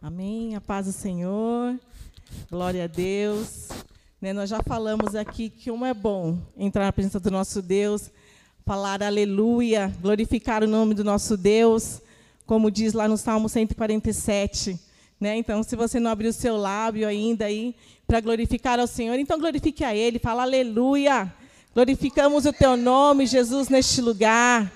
Amém. A paz do Senhor. Glória a Deus. Né, nós já falamos aqui que como é bom entrar na presença do nosso Deus, falar aleluia, glorificar o nome do nosso Deus, como diz lá no Salmo 147. Né? Então, se você não abriu o seu lábio ainda aí para glorificar ao Senhor, então glorifique a Ele, fala aleluia. Glorificamos o Teu nome, Jesus, neste lugar.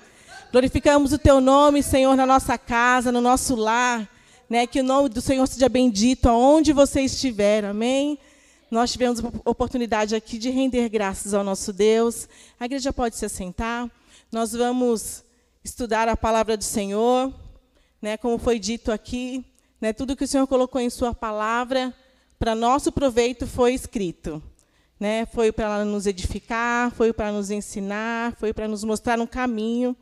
Glorificamos o Teu nome, Senhor, na nossa casa, no nosso lar. Né? Que o nome do Senhor seja bendito aonde você estiver. Amém? Nós tivemos a oportunidade aqui de render graças ao nosso Deus. A igreja pode se assentar. Nós vamos estudar a palavra do Senhor, né, como foi dito aqui, né, tudo que o Senhor colocou em sua palavra, para nosso proveito foi escrito. Né, foi para nos edificar, foi para nos ensinar, foi para nos mostrar um caminho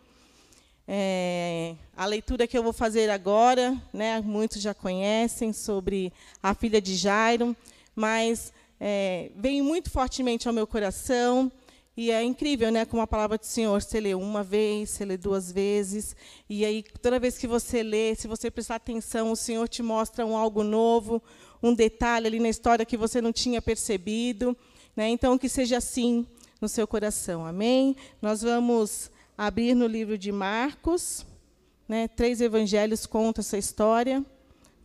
é, a leitura que eu vou fazer agora, né, muitos já conhecem sobre a filha de Jairo, mas é, muito fortemente ao meu coração. E é incrível, né, como a palavra do Senhor, você lê uma vez, você lê duas vezes, e aí toda vez que você lê, se você prestar atenção, o Senhor te mostra um algo novo, um detalhe ali na história que você não tinha percebido, né? Então que seja assim no seu coração. Amém? Nós vamos abrir no livro de Marcos. Né, três evangelhos contam essa história,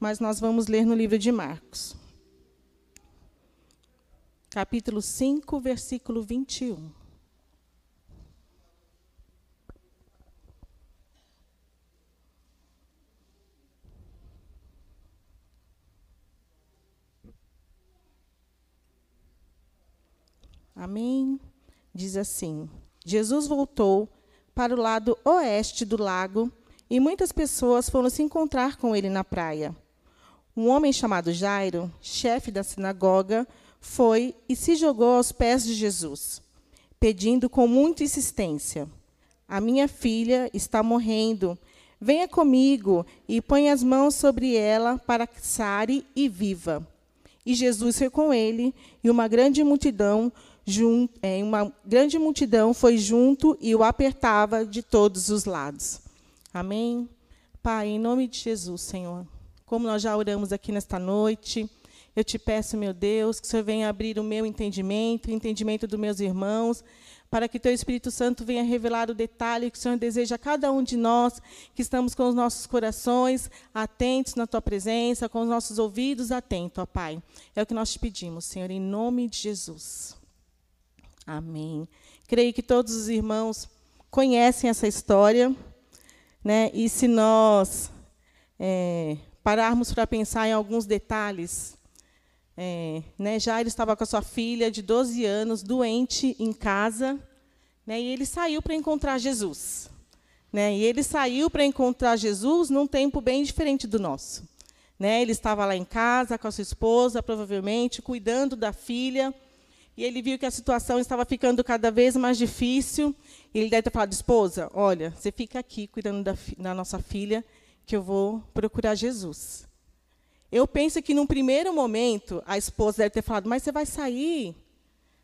mas nós vamos ler no livro de Marcos. Capítulo 5, versículo 21. Amém? Diz assim: Jesus voltou para o lado oeste do lago e muitas pessoas foram se encontrar com ele na praia. Um homem chamado Jairo, chefe da sinagoga, foi e se jogou aos pés de Jesus, pedindo com muita insistência: A minha filha está morrendo. Venha comigo e põe as mãos sobre ela para que sare e viva. E Jesus foi com ele, e uma grande multidão junto, é, uma grande multidão foi junto e o apertava de todos os lados. Amém? Pai, em nome de Jesus, Senhor, como nós já oramos aqui nesta noite, eu te peço, meu Deus, que o Senhor venha abrir o meu entendimento, o entendimento dos meus irmãos, para que teu Espírito Santo venha revelar o detalhe que o Senhor deseja a cada um de nós, que estamos com os nossos corações atentos na tua presença, com os nossos ouvidos atentos, ó Pai. É o que nós te pedimos, Senhor, em nome de Jesus. Amém. Creio que todos os irmãos conhecem essa história, né? E se nós é, pararmos para pensar em alguns detalhes, é, né? Jairo estava com a sua filha de 12 anos, doente em casa, né? E ele saiu para encontrar Jesus, né? E ele saiu para encontrar Jesus num tempo bem diferente do nosso, né? Ele estava lá em casa com a sua esposa, provavelmente cuidando da filha e ele viu que a situação estava ficando cada vez mais difícil. E ele deve ter falado, esposa, olha, você fica aqui cuidando da, da nossa filha, que eu vou procurar Jesus. Eu penso que, num primeiro momento, a esposa deve ter falado, mas você vai sair?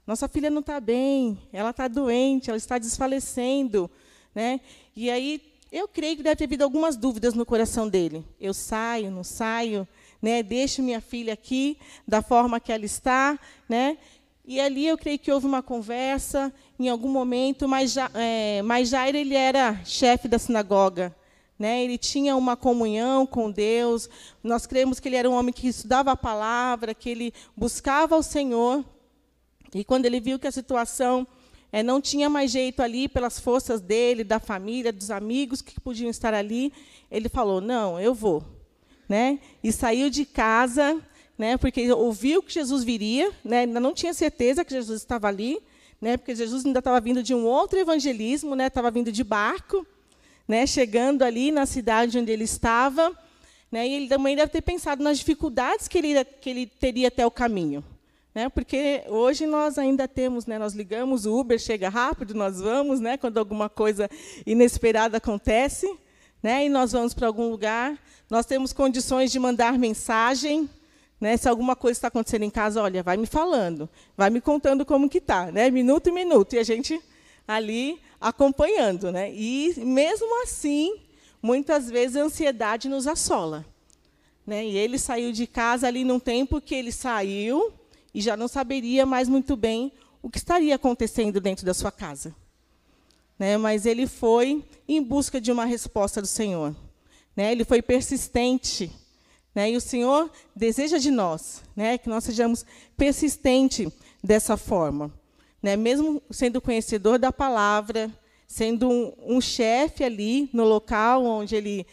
Nossa filha não está bem, ela está doente, ela está desfalecendo. Né? E aí, eu creio que deve ter havido algumas dúvidas no coração dele. Eu saio, não saio? Né? Deixo minha filha aqui da forma que ela está, né? E ali eu creio que houve uma conversa em algum momento, mas, já, é, mas Jair ele era chefe da sinagoga. Né? Ele tinha uma comunhão com Deus. Nós cremos que ele era um homem que estudava a palavra, que ele buscava o Senhor. E quando ele viu que a situação é, não tinha mais jeito ali, pelas forças dele, da família, dos amigos que podiam estar ali, ele falou: Não, eu vou. Né? E saiu de casa né, porque ouviu que Jesus viria, né, ainda não tinha certeza que Jesus estava ali, né, porque Jesus ainda estava vindo de um outro evangelismo, né, estava vindo de barco, né, chegando ali na cidade onde ele estava, né, e ele também deve ter pensado nas dificuldades que ele, que ele teria até o caminho. Né, porque hoje nós ainda temos, né, nós ligamos, o Uber chega rápido, nós vamos, né, quando alguma coisa inesperada acontece, né, e nós vamos para algum lugar, nós temos condições de mandar mensagem, né? Se alguma coisa está acontecendo em casa, olha, vai me falando, vai me contando como que está, né? minuto em minuto, e a gente ali acompanhando. Né? E, mesmo assim, muitas vezes a ansiedade nos assola. Né? E ele saiu de casa ali num tempo que ele saiu e já não saberia mais muito bem o que estaria acontecendo dentro da sua casa. Né? Mas ele foi em busca de uma resposta do Senhor. Né? Ele foi persistente. Né? E o Senhor deseja de nós né? que nós sejamos persistentes dessa forma. Né? Mesmo sendo conhecedor da palavra, sendo um, um chefe ali no local onde ele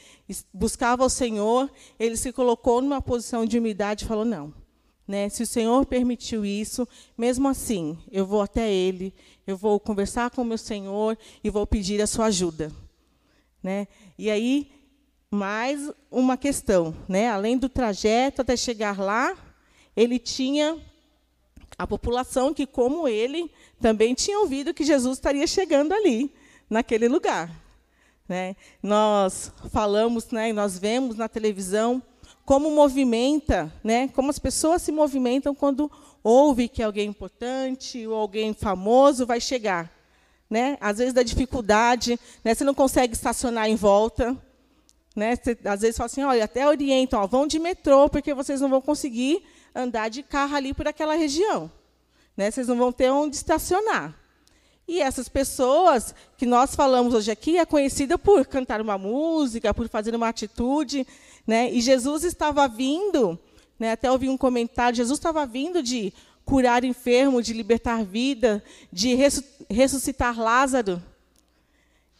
buscava o Senhor, ele se colocou numa posição de humildade e falou: não. Né? Se o Senhor permitiu isso, mesmo assim, eu vou até Ele, eu vou conversar com o meu Senhor e vou pedir a sua ajuda. Né? E aí, mais uma questão, né? Além do trajeto até chegar lá, ele tinha a população que, como ele, também tinha ouvido que Jesus estaria chegando ali, naquele lugar. Né? Nós falamos, né, nós vemos na televisão como movimenta, né, como as pessoas se movimentam quando ouve que alguém importante ou alguém famoso vai chegar. Né? Às vezes da dificuldade, né, você não consegue estacionar em volta, né? Você, às vezes fala assim, olha, até orientam, ó, vão de metrô, porque vocês não vão conseguir andar de carro ali por aquela região. Né? Vocês não vão ter onde estacionar. E essas pessoas que nós falamos hoje aqui é conhecida por cantar uma música, por fazer uma atitude. Né? E Jesus estava vindo, né? até ouvi um comentário, Jesus estava vindo de curar enfermo, de libertar vida, de ressuscitar Lázaro.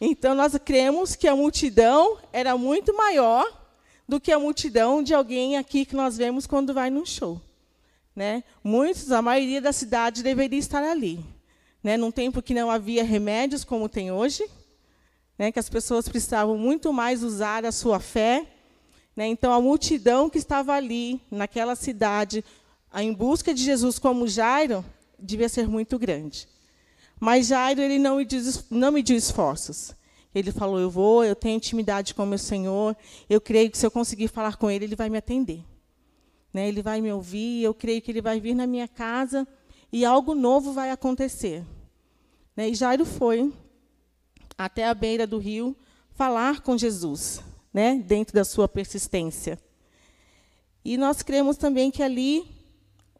Então, nós cremos que a multidão era muito maior do que a multidão de alguém aqui que nós vemos quando vai num show. Né? Muitos, a maioria da cidade deveria estar ali. Né? Num tempo que não havia remédios como tem hoje, né? que as pessoas precisavam muito mais usar a sua fé. Né? Então, a multidão que estava ali, naquela cidade, em busca de Jesus como Jairo, devia ser muito grande. Mas Jairo ele não mediu, não mediu esforços. Ele falou: Eu vou, eu tenho intimidade com o meu Senhor, eu creio que se eu conseguir falar com Ele, Ele vai me atender. Né? Ele vai me ouvir, eu creio que Ele vai vir na minha casa e algo novo vai acontecer. Né? E Jairo foi até a beira do rio falar com Jesus, né? dentro da sua persistência. E nós cremos também que ali,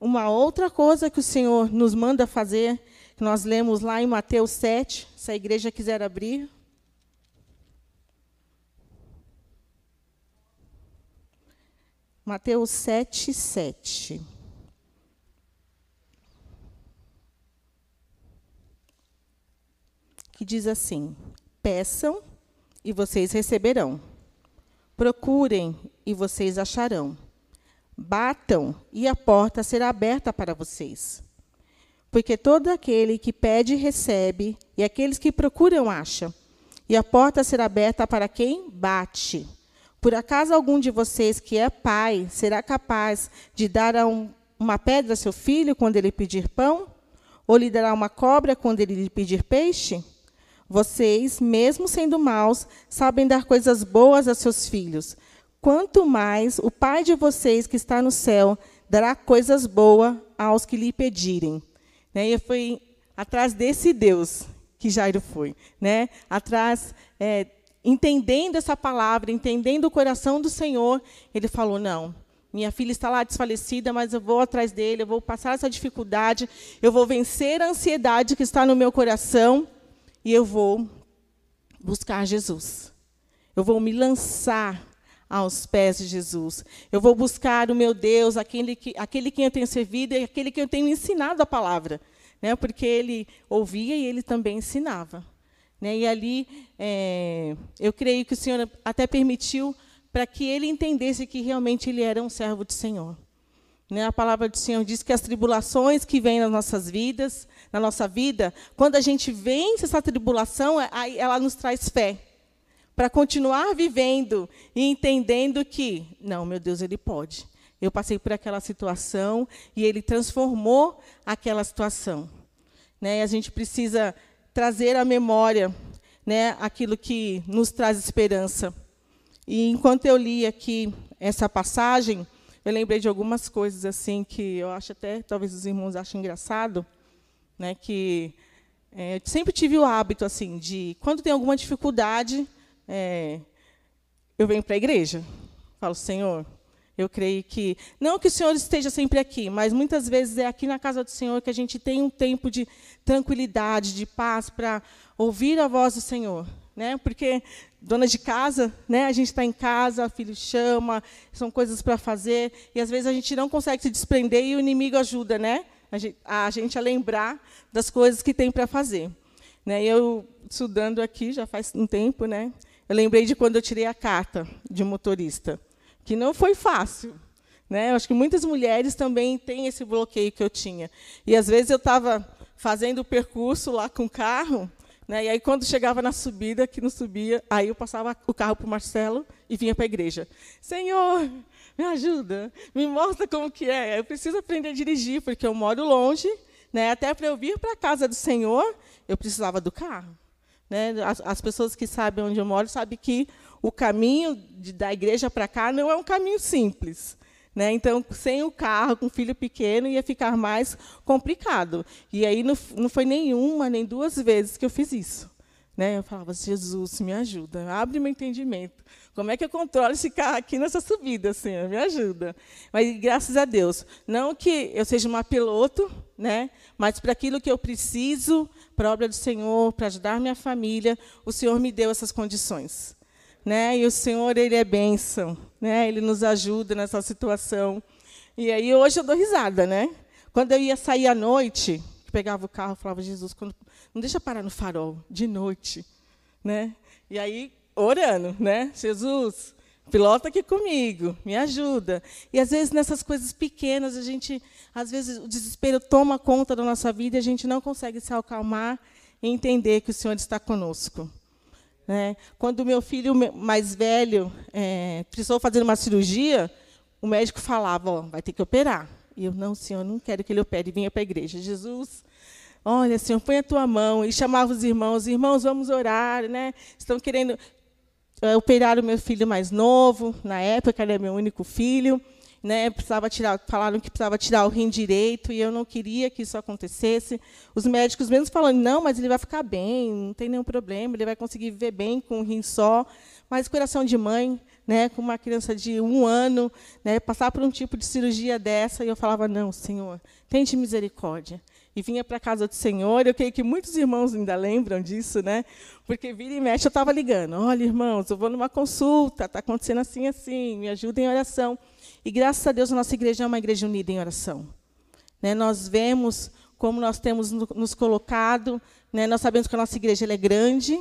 uma outra coisa que o Senhor nos manda fazer que nós lemos lá em Mateus 7, se a igreja quiser abrir. Mateus 7, 7. Que diz assim: Peçam e vocês receberão. Procurem e vocês acharão. Batam e a porta será aberta para vocês. Porque todo aquele que pede, recebe, e aqueles que procuram, acham. E a porta será aberta para quem bate. Por acaso algum de vocês que é pai será capaz de dar um, uma pedra a seu filho quando ele pedir pão? Ou lhe dará uma cobra quando ele lhe pedir peixe? Vocês, mesmo sendo maus, sabem dar coisas boas a seus filhos. Quanto mais o Pai de vocês que está no céu dará coisas boas aos que lhe pedirem. Né? E foi atrás desse Deus que Jairo foi, né? Atrás, é, entendendo essa palavra, entendendo o coração do Senhor, ele falou: não, minha filha está lá desfalecida, mas eu vou atrás dele, eu vou passar essa dificuldade, eu vou vencer a ansiedade que está no meu coração e eu vou buscar Jesus. Eu vou me lançar aos pés de Jesus. Eu vou buscar o meu Deus, aquele que, aquele que eu tenho servido e aquele que eu tenho ensinado a palavra. Né? Porque ele ouvia e ele também ensinava. Né? E ali, é, eu creio que o Senhor até permitiu para que ele entendesse que realmente ele era um servo do Senhor. Né? A palavra do Senhor diz que as tribulações que vêm nas nossas vidas, na nossa vida, quando a gente vence essa tribulação, ela nos traz fé para continuar vivendo e entendendo que, não, meu Deus, Ele pode. Eu passei por aquela situação e Ele transformou aquela situação. Né? E a gente precisa trazer à memória né, aquilo que nos traz esperança. E enquanto eu li aqui essa passagem, eu lembrei de algumas coisas assim que eu acho até, talvez os irmãos achem engraçado, né, que é, eu sempre tive o hábito assim de, quando tem alguma dificuldade, é, eu venho para a igreja, falo, Senhor, Eu creio que, não que o Senhor esteja sempre aqui, mas muitas vezes é aqui na casa do Senhor que a gente tem um tempo de tranquilidade, de paz, para ouvir a voz do Senhor. Né? Porque dona de casa, né? a gente está em casa, filho chama, são coisas para fazer, e às vezes a gente não consegue se desprender e o inimigo ajuda né? a, gente, a, gente a lembrar das coisas que tem para fazer. Né? Eu, estudando aqui, já faz um tempo, né? Eu lembrei de quando eu tirei a carta de motorista que não foi fácil. Né? Eu acho que muitas mulheres também têm esse bloqueio que eu tinha. E, às vezes, eu estava fazendo o percurso lá com o carro, né? e aí, quando chegava na subida, que não subia, aí eu passava o carro para o Marcelo e vinha para a igreja. Senhor, me ajuda, me mostra como que é. Eu preciso aprender a dirigir, porque eu moro longe, né? até para eu vir para a casa do Senhor, eu precisava do carro. Né? As, as, pessoas que sabem onde eu moro sabem que o caminho de, da igreja para cá não é um caminho simples. Né? Então, sem o carro, com filho pequeno, ia ficar mais complicado. E aí não, não foi nenhuma, nem duas vezes que eu fiz isso. Né? Eu falava, Jesus, me ajuda, abre meu entendimento. Como é que eu controlo esse carro aqui nessa subida, Senhor? Me ajuda. Mas, graças a Deus, não que eu seja uma piloto, né? mas para aquilo que eu preciso, para a obra do Senhor, para ajudar minha família, o Senhor me deu essas condições né? E o Senhor ele é bênção, né? Ele nos ajuda nessa situação. E aí hoje eu dou risada, né? Quando eu ia sair à noite, pegava o carro, falava Jesus, quando, não deixa parar no farol de noite, né? E aí orando, né? Jesus, pilota aqui comigo, me ajuda. E às vezes nessas coisas pequenas a gente, às vezes o desespero toma conta da nossa vida e a gente não consegue se acalmar e entender que o Senhor está conosco. Né? Quando o meu filho mais velho é, precisou fazer uma cirurgia, o médico falava, vai ter que operar. E eu, não, senhor, não quero que ele opere. E vinha para a igreja. Jesus, olha, senhor, põe a tua mão. E chamava os irmãos, irmãos, vamos orar. Né? Estão querendo é, operar o meu filho mais novo. Na época, ele é meu único filho né, precisava tirar, falaram que precisava tirar o rim direito e eu não queria que isso acontecesse. Os médicos mesmo falando, não, mas ele vai ficar bem, não tem nenhum problema, ele vai conseguir viver bem com um rim só. Mas coração de mãe, né, com uma criança de um ano, né, passar por um tipo de cirurgia dessa, e eu falava, não, Senhor, tente misericórdia. E vinha para a casa do Senhor, eu creio que muitos irmãos ainda lembram disso, né? Porque vira e mexe, eu estava ligando. Olha, irmãos, eu vou numa consulta, está acontecendo assim, assim, me ajudem em oração. E graças a Deus a nossa igreja é uma igreja unida em oração. Né, nós vemos como nós temos nos colocado, né, nós sabemos que a nossa igreja é grande,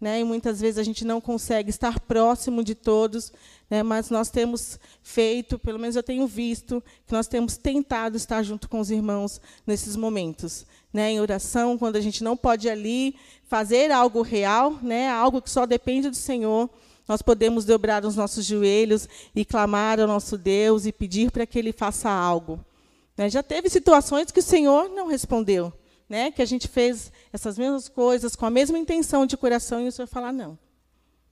né, e muitas vezes a gente não consegue estar próximo de todos, né, mas nós temos feito, pelo menos eu tenho visto, que nós temos tentado estar junto com os irmãos nesses momentos. Né, em oração, quando a gente não pode ali fazer algo real, né, algo que só depende do Senhor, nós podemos dobrar os nossos joelhos e clamar ao nosso Deus e pedir para que Ele faça algo. Né? Já teve situações que o Senhor não respondeu, né? que a gente fez essas mesmas coisas com a mesma intenção de coração e o Senhor falar, não,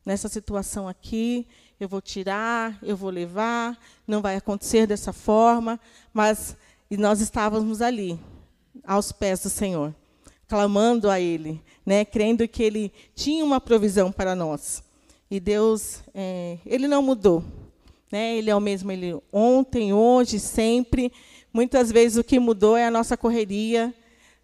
nessa situação aqui, eu vou tirar, eu vou levar, não vai acontecer dessa forma, mas e nós estávamos ali, aos pés do Senhor, clamando a Ele, né, crendo que Ele tinha uma provisão para nós. E Deus, é, ele não mudou. Né? Ele é o mesmo ele ontem, hoje, sempre. Muitas vezes o que mudou é a nossa correria,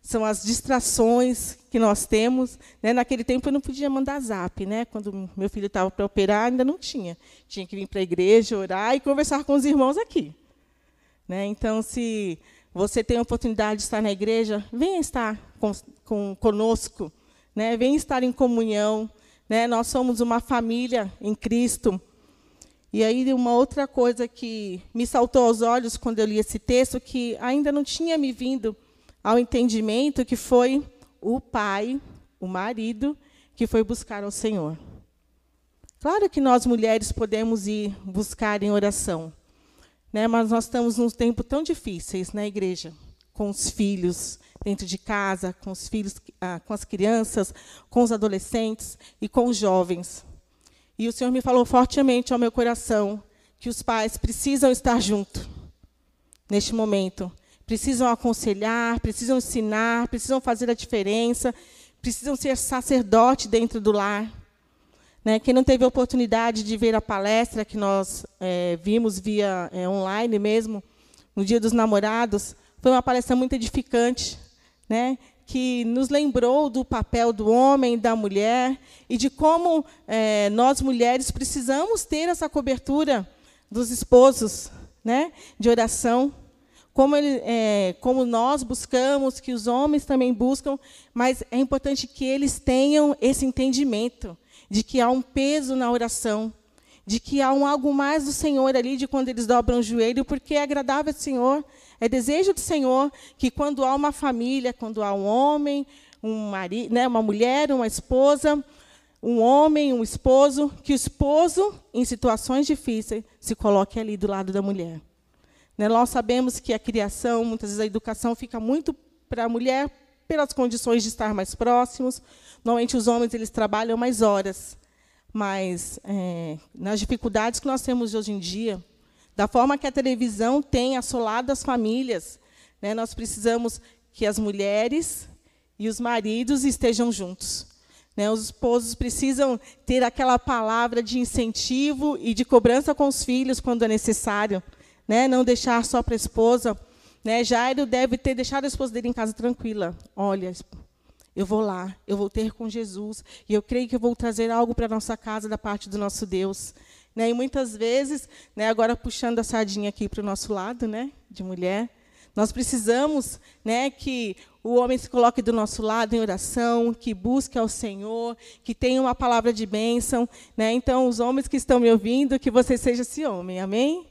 são as distrações que nós temos. Né? Naquele tempo eu não podia mandar zap, né? Quando meu filho estava para operar, ainda não tinha. Tinha que vir para a igreja, orar e conversar com os irmãos aqui. Né? Então, se você tem a oportunidade de estar na igreja, venha estar com, com, conosco, né? venha estar em comunhão. Né? Nós somos uma família em Cristo. E aí uma outra coisa que me saltou aos olhos quando eu li esse texto, que ainda não tinha me vindo ao entendimento, que foi o pai, o marido, que foi buscar ao Senhor. Claro que nós mulheres podemos ir buscar em oração, né? mas nós estamos num tempo tão difíceis na igreja, com os filhos, dentro de casa, com os filhos, ah, com as crianças, com os adolescentes e com os jovens. E o Senhor me falou fortemente ao meu coração que os pais precisam estar juntos neste momento. Precisam aconselhar, precisam ensinar, precisam fazer a diferença, precisam ser sacerdote dentro do lar. Né? Quem não teve a oportunidade de ver a palestra que nós é, vimos via é, online mesmo, no Dia dos Namorados, foi uma palestra muito edificante, né? que nos lembrou do papel do homem, da mulher, e de como é, nós, mulheres, precisamos ter essa cobertura dos esposos, né? de oração, como, ele, é, como nós buscamos, que os homens também buscam, mas é importante que eles tenham esse entendimento de que há um peso na oração, de que há um algo mais do Senhor ali, de quando eles dobram o joelho, porque é agradável ao Senhor, é desejo do Senhor que quando há uma família, quando há um homem, um marido, né, uma mulher, uma esposa, um homem, um esposo, que o esposo, em situações difíceis, se coloque ali do lado da mulher. Né, nós sabemos que a criação, muitas vezes a educação fica muito para a mulher pelas condições de estar mais próximos. Normalmente os homens eles trabalham mais horas, mas é, nas dificuldades que nós temos hoje em dia, da forma que a televisão tem assolado as famílias, né, nós precisamos que as mulheres e os maridos estejam juntos. Né, os esposos precisam ter aquela palavra de incentivo e de cobrança com os filhos quando é necessário. Né, não deixar só para a esposa. Né, Jairo deve ter deixado a esposa dele em casa tranquila. Olha, eu vou lá, eu vou ter com Jesus, e eu creio que eu vou trazer algo para a nossa casa da parte do nosso Deus. Né? E muitas vezes, né, agora puxando a sardinha aqui para o nosso lado, né, de mulher, nós precisamos né, que o homem se coloque do nosso lado em oração, que busque ao Senhor, que tenha uma palavra de bênção. Né? Então, os homens que estão me ouvindo, que você seja esse homem, amém?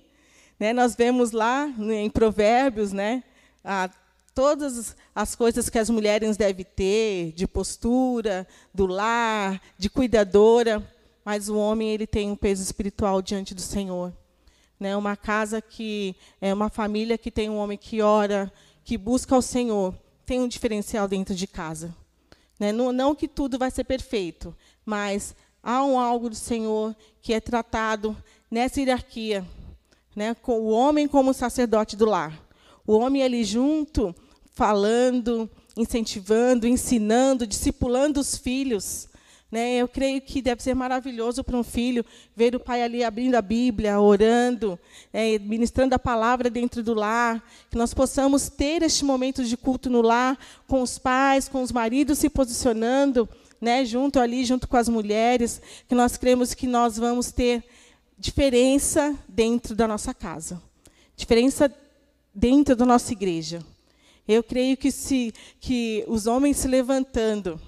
Né, nós vemos lá né, em Provérbios né, a, todas as coisas que as mulheres devem ter, de postura, do lar, de cuidadora mas o homem ele tem um peso espiritual diante do Senhor. Né? Uma casa que é uma família que tem um homem que ora, que busca o Senhor, tem um diferencial dentro de casa. Né? Não, não que tudo vai ser perfeito, mas há um algo do Senhor que é tratado nessa hierarquia, né? com o homem como sacerdote do lar. O homem ali junto, falando, incentivando, ensinando, discipulando os filhos. Né? Eu creio que deve ser maravilhoso para um filho ver o pai ali abrindo a Bíblia, orando, é, ministrando a palavra dentro do lar, que nós possamos ter este momento de culto no lar, com os pais, com os maridos se posicionando, né, junto ali, junto com as mulheres, que nós cremos que nós vamos ter diferença dentro da nossa casa, diferença dentro da nossa igreja. Eu creio que se que os homens se levantando,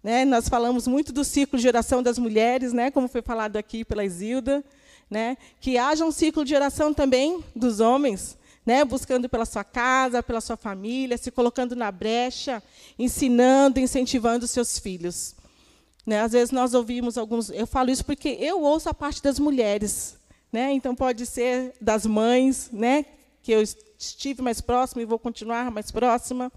né? Nós falamos muito do ciclo de oração das mulheres, né? como foi falado aqui pela Isilda. Né? Que haja um ciclo de oração também dos homens, né? buscando pela sua casa, pela sua família, se colocando na brecha, ensinando, incentivando seus filhos. Né? Às vezes nós ouvimos alguns. Eu falo isso porque eu ouço a parte das mulheres. Né? Então pode ser das mães, né? que eu estive mais próxima e vou continuar mais próxima.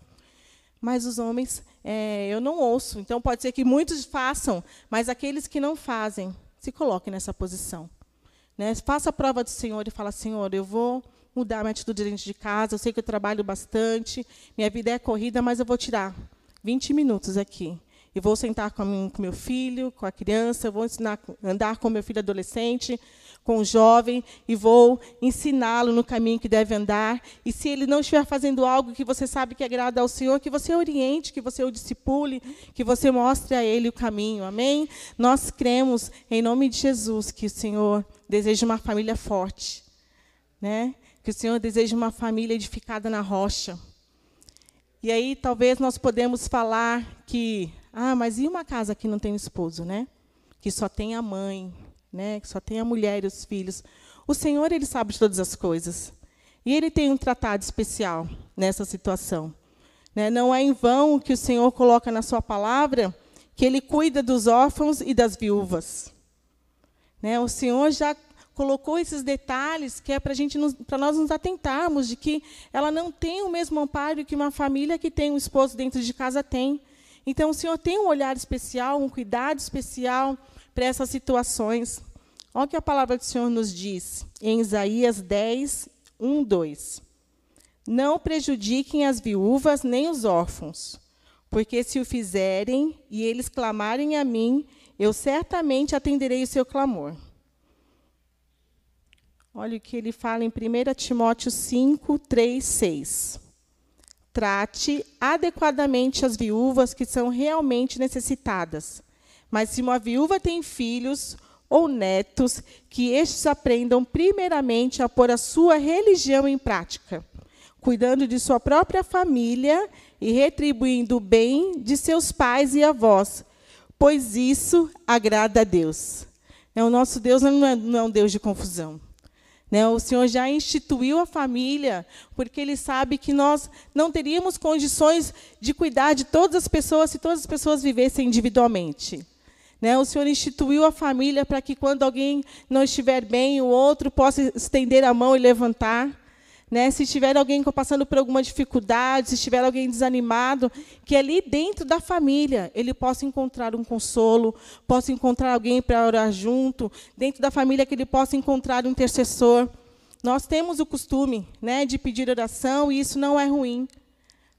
Mas os homens é, eu não ouço. Então, pode ser que muitos façam, mas aqueles que não fazem, se coloquem nessa posição. Né? Faça a prova do Senhor e fala, Senhor, eu vou mudar minha atitude dentro de casa, eu sei que eu trabalho bastante, minha vida é corrida, mas eu vou tirar 20 minutos aqui e vou sentar com, o com meu filho, com a criança, vou ensinar andar com meu filho adolescente, com o jovem e vou ensiná-lo no caminho que deve andar. E se ele não estiver fazendo algo que você sabe que agrada ao Senhor, que você oriente, que você o discipule, que você mostre a ele o caminho. Amém? Nós cremos em nome de Jesus que o Senhor deseja uma família forte, né? Que o Senhor deseja uma família edificada na rocha. E aí talvez nós podemos falar que ah, mas e uma casa que não tem esposo, né? Que só tem a mãe, né? Que só tem a mulher e os filhos. O Senhor, ele sabe de todas as coisas. E ele tem um tratado especial nessa situação. Né? Não é em vão que o Senhor coloca na sua palavra que ele cuida dos órfãos e das viúvas. Né? O Senhor já colocou esses detalhes que é para gente para nós nos atentarmos de que ela não tem o mesmo amparo que uma família que tem um esposo dentro de casa tem. Então, o Senhor tem um olhar especial, um cuidado especial para essas situações. Olha o que a palavra do Senhor nos diz em Isaías 10, 1, 2. Não prejudiquem as viúvas nem os órfãos, porque se o fizerem e eles clamarem a mim, eu certamente atenderei o seu clamor. Olha o que ele fala em 1 Timóteo 5, 3, 6. Trate adequadamente as viúvas que são realmente necessitadas. Mas se uma viúva tem filhos ou netos, que estes aprendam primeiramente a pôr a sua religião em prática, cuidando de sua própria família e retribuindo o bem de seus pais e avós, pois isso agrada a Deus. O nosso Deus é, não é um Deus de confusão. Né? O Senhor já instituiu a família, porque Ele sabe que nós não teríamos condições de cuidar de todas as pessoas se todas as pessoas vivessem individualmente. Né? O Senhor instituiu a família para que, quando alguém não estiver bem, o outro possa estender a mão e levantar. Né? Se tiver alguém passando por alguma dificuldade, se tiver alguém desanimado, que ali dentro da família ele possa encontrar um consolo, possa encontrar alguém para orar junto, dentro da família que ele possa encontrar um intercessor. Nós temos o costume né, de pedir oração e isso não é ruim,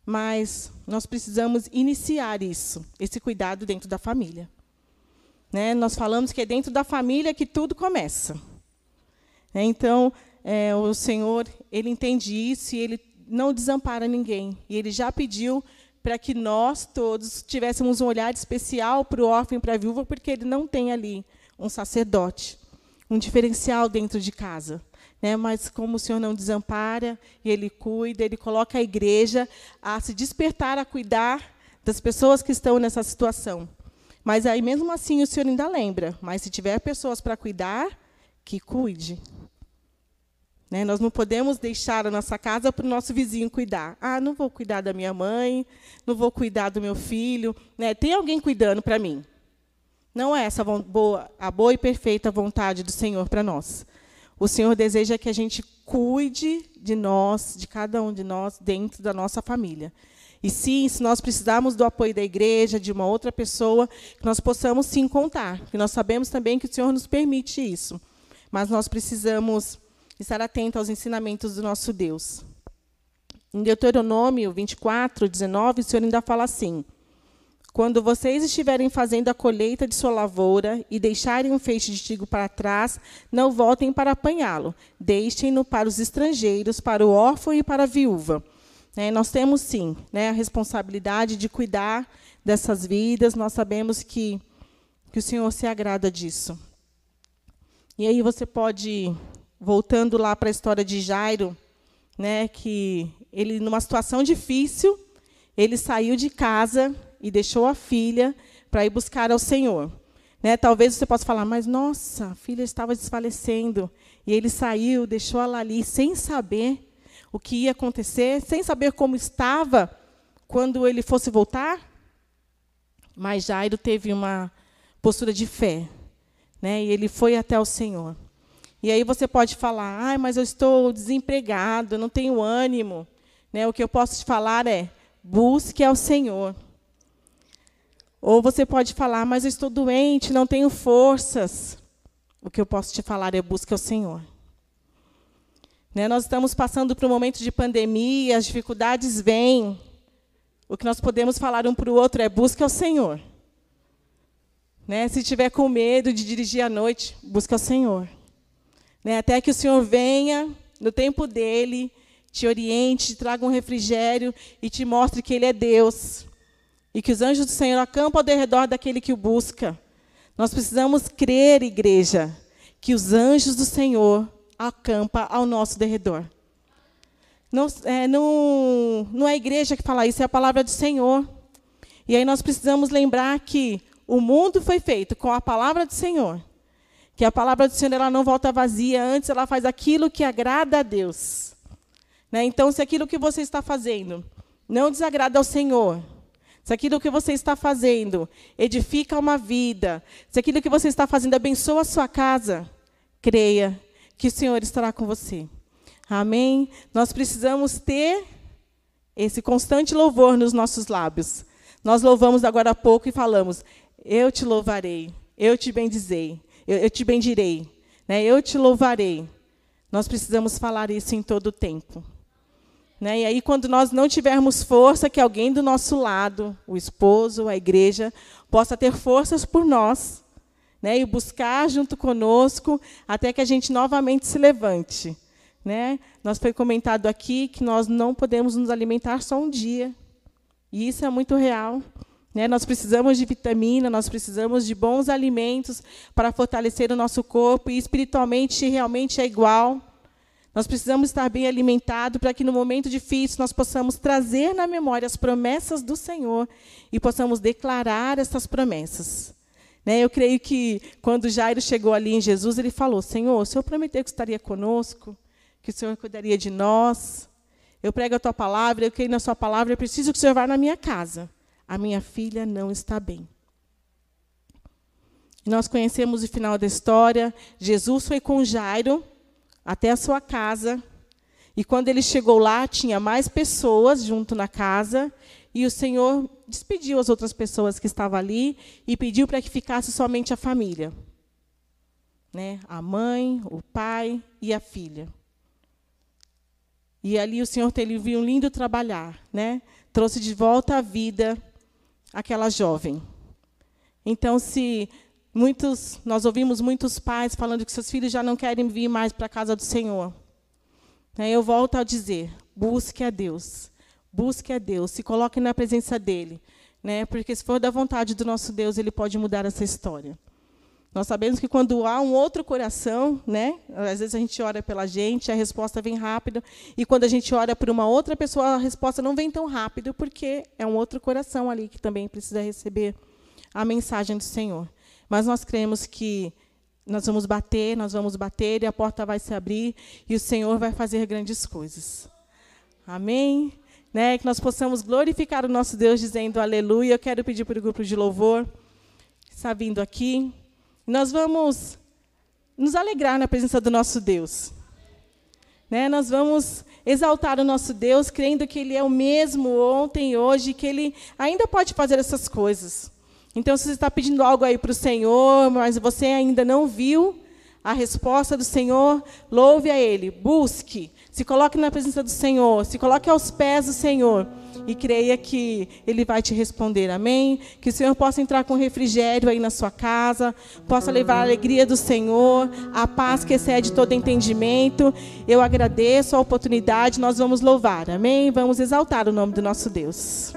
mas nós precisamos iniciar isso, esse cuidado dentro da família. Né? Nós falamos que é dentro da família que tudo começa. Então, é, o Senhor, ele entende isso e ele não desampara ninguém. E ele já pediu para que nós todos tivéssemos um olhar especial para o órfão e para a viúva, porque ele não tem ali um sacerdote, um diferencial dentro de casa. Né? Mas como o Senhor não desampara, e ele cuida, ele coloca a igreja a se despertar, a cuidar das pessoas que estão nessa situação. Mas aí, mesmo assim, o Senhor ainda lembra. Mas se tiver pessoas para cuidar, que cuide. Né? Nós não podemos deixar a nossa casa para o nosso vizinho cuidar. Ah, não vou cuidar da minha mãe, não vou cuidar do meu filho. Né? Tem alguém cuidando para mim. Não é essa boa, a boa e perfeita vontade do Senhor para nós. O Senhor deseja que a gente cuide de nós, de cada um de nós, dentro da nossa família. E sim, se nós precisarmos do apoio da igreja, de uma outra pessoa, que nós possamos sim contar. Porque nós sabemos também que o Senhor nos permite isso. Mas nós precisamos estar atento aos ensinamentos do nosso Deus. Em Deuteronômio 24, 19, o Senhor ainda fala assim: Quando vocês estiverem fazendo a colheita de sua lavoura e deixarem um feixe de trigo para trás, não voltem para apanhá-lo. Deixem-no para os estrangeiros, para o órfão e para a viúva. É, nós temos, sim, né, a responsabilidade de cuidar dessas vidas, nós sabemos que, que o Senhor se agrada disso. E aí você pode voltando lá para a história de Jairo, né, que ele numa situação difícil, ele saiu de casa e deixou a filha para ir buscar ao Senhor. Né, talvez você possa falar, mas nossa, a filha estava desfalecendo e ele saiu, deixou ela ali sem saber o que ia acontecer, sem saber como estava quando ele fosse voltar. Mas Jairo teve uma postura de fé, né, e ele foi até o Senhor. E aí você pode falar, ah, mas eu estou desempregado, não tenho ânimo. Né? O que eu posso te falar é, busque ao Senhor. Ou você pode falar, mas eu estou doente, não tenho forças. O que eu posso te falar é, busque ao Senhor. Né? Nós estamos passando por um momento de pandemia, as dificuldades vêm. O que nós podemos falar um para o outro é, busque ao Senhor. Né? Se tiver com medo de dirigir à noite, busque ao Senhor. Né? Até que o Senhor venha, no tempo dele, te oriente, te traga um refrigério e te mostre que ele é Deus. E que os anjos do Senhor acampam ao redor daquele que o busca. Nós precisamos crer, igreja, que os anjos do Senhor acampam ao nosso derredor. Não é, não, não é a igreja que fala isso, é a palavra do Senhor. E aí nós precisamos lembrar que o mundo foi feito com a palavra do Senhor que a palavra do Senhor ela não volta vazia, antes ela faz aquilo que agrada a Deus. Né? Então, se aquilo que você está fazendo não desagrada ao Senhor, se aquilo que você está fazendo edifica uma vida, se aquilo que você está fazendo abençoa a sua casa, creia que o Senhor estará com você. Amém? Nós precisamos ter esse constante louvor nos nossos lábios. Nós louvamos agora há pouco e falamos: Eu te louvarei, eu te bendizei eu, eu te bendirei, né? eu te louvarei. Nós precisamos falar isso em todo o tempo. Né? E aí, quando nós não tivermos força, que alguém do nosso lado, o esposo, a igreja, possa ter forças por nós, né, e buscar junto conosco até que a gente novamente se levante. Né? Nós foi comentado aqui que nós não podemos nos alimentar só um dia. E isso é muito real. Né? Nós precisamos de vitamina, nós precisamos de bons alimentos para fortalecer o nosso corpo, e espiritualmente realmente é igual. Nós precisamos estar bem alimentados para que no momento difícil nós possamos trazer na memória as promessas do Senhor e possamos declarar essas promessas. Né? Eu creio que quando Jairo chegou ali em Jesus, ele falou: Senhor, o Senhor prometeu que estaria conosco, que o Senhor cuidaria de nós. Eu prego a tua palavra, eu creio na sua palavra, eu preciso que o Senhor vá na minha casa. A minha filha não está bem. Nós conhecemos o final da história. Jesus foi com Jairo até a sua casa. E quando ele chegou lá, tinha mais pessoas junto na casa. E o Senhor despediu as outras pessoas que estavam ali e pediu para que ficasse somente a família. Né? A mãe, o pai e a filha. E ali o Senhor teve um lindo trabalhar, né? Trouxe de volta à vida aquela jovem. Então, se muitos, nós ouvimos muitos pais falando que seus filhos já não querem vir mais para a casa do Senhor. Né, eu volto a dizer: busque a Deus. Busque a Deus, se coloque na presença dele, né? Porque se for da vontade do nosso Deus, ele pode mudar essa história. Nós sabemos que quando há um outro coração, né? Às vezes a gente ora pela gente, a resposta vem rápido, e quando a gente ora por uma outra pessoa, a resposta não vem tão rápido, porque é um outro coração ali que também precisa receber a mensagem do Senhor. Mas nós cremos que nós vamos bater, nós vamos bater e a porta vai se abrir e o Senhor vai fazer grandes coisas. Amém? Né? Que nós possamos glorificar o nosso Deus dizendo aleluia. Eu quero pedir para o grupo de louvor que está vindo aqui. Nós vamos nos alegrar na presença do nosso Deus. Né? Nós vamos exaltar o nosso Deus, crendo que Ele é o mesmo ontem e hoje, que Ele ainda pode fazer essas coisas. Então, se você está pedindo algo aí para o Senhor, mas você ainda não viu a resposta do Senhor, louve a Ele, busque, se coloque na presença do Senhor, se coloque aos pés do Senhor e creia que Ele vai te responder. Amém? Que o Senhor possa entrar com refrigério aí na sua casa, possa levar a alegria do Senhor, a paz que excede todo entendimento. Eu agradeço a oportunidade, nós vamos louvar. Amém? Vamos exaltar o nome do nosso Deus.